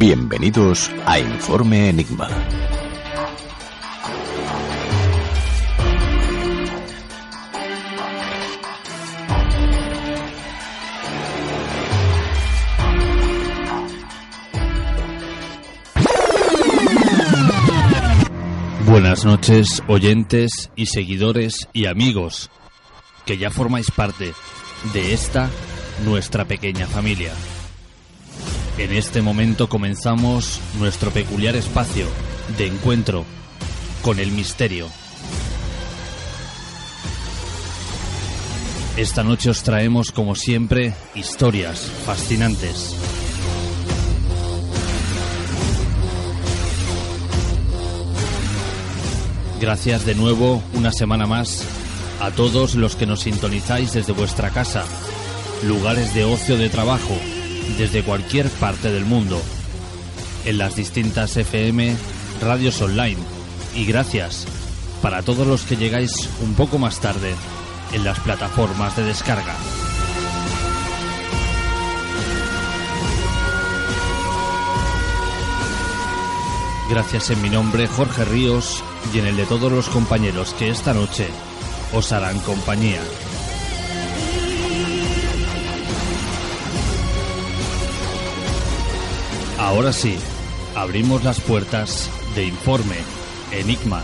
Bienvenidos a Informe Enigma. Buenas noches, oyentes y seguidores y amigos, que ya formáis parte de esta nuestra pequeña familia. En este momento comenzamos nuestro peculiar espacio de encuentro con el misterio. Esta noche os traemos, como siempre, historias fascinantes. Gracias de nuevo, una semana más, a todos los que nos sintonizáis desde vuestra casa, lugares de ocio de trabajo, desde cualquier parte del mundo, en las distintas FM, radios online, y gracias para todos los que llegáis un poco más tarde en las plataformas de descarga. Gracias en mi nombre, Jorge Ríos, y en el de todos los compañeros que esta noche os harán compañía. Ahora sí, abrimos las puertas de Informe Enigma.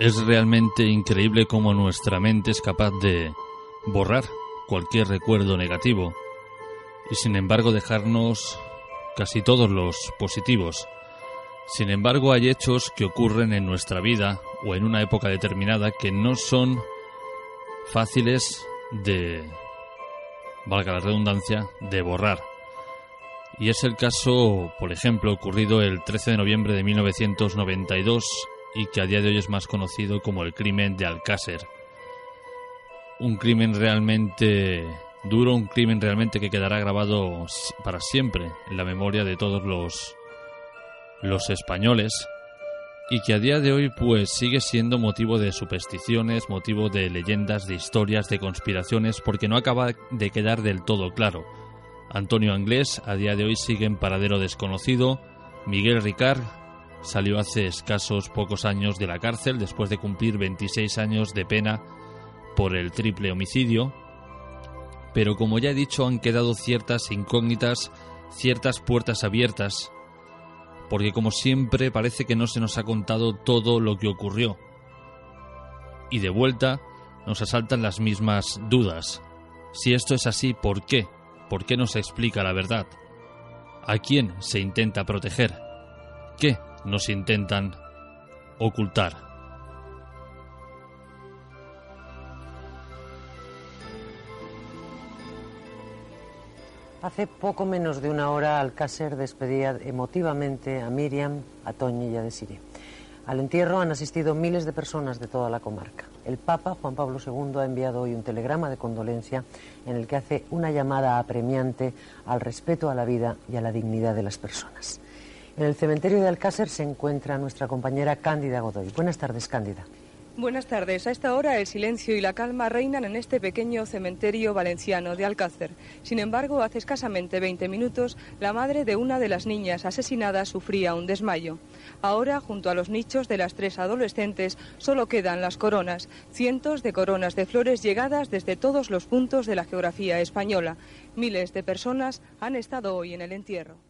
Es realmente increíble cómo nuestra mente es capaz de borrar cualquier recuerdo negativo y sin embargo dejarnos casi todos los positivos. Sin embargo hay hechos que ocurren en nuestra vida o en una época determinada que no son fáciles de, valga la redundancia, de borrar. Y es el caso, por ejemplo, ocurrido el 13 de noviembre de 1992 y que a día de hoy es más conocido como el crimen de Alcácer. Un crimen realmente duro, un crimen realmente que quedará grabado para siempre en la memoria de todos los, los españoles y que a día de hoy pues sigue siendo motivo de supersticiones, motivo de leyendas, de historias, de conspiraciones, porque no acaba de quedar del todo claro. Antonio Anglés a día de hoy sigue en paradero desconocido. Miguel Ricard salió hace escasos pocos años de la cárcel después de cumplir 26 años de pena por el triple homicidio. Pero como ya he dicho han quedado ciertas incógnitas, ciertas puertas abiertas porque como siempre parece que no se nos ha contado todo lo que ocurrió. Y de vuelta nos asaltan las mismas dudas. Si esto es así, ¿por qué? ¿Por qué no se explica la verdad? ¿A quién se intenta proteger? ¿Qué nos intentan ocultar? Hace poco menos de una hora Alcácer despedía emotivamente a Miriam, a Toñi y a Desiree. Al entierro han asistido miles de personas de toda la comarca. El Papa Juan Pablo II ha enviado hoy un telegrama de condolencia en el que hace una llamada apremiante al respeto a la vida y a la dignidad de las personas. En el cementerio de Alcácer se encuentra nuestra compañera Cándida Godoy. Buenas tardes, Cándida. Buenas tardes. A esta hora el silencio y la calma reinan en este pequeño cementerio valenciano de Alcácer. Sin embargo, hace escasamente 20 minutos, la madre de una de las niñas asesinadas sufría un desmayo. Ahora, junto a los nichos de las tres adolescentes, solo quedan las coronas, cientos de coronas de flores llegadas desde todos los puntos de la geografía española. Miles de personas han estado hoy en el entierro.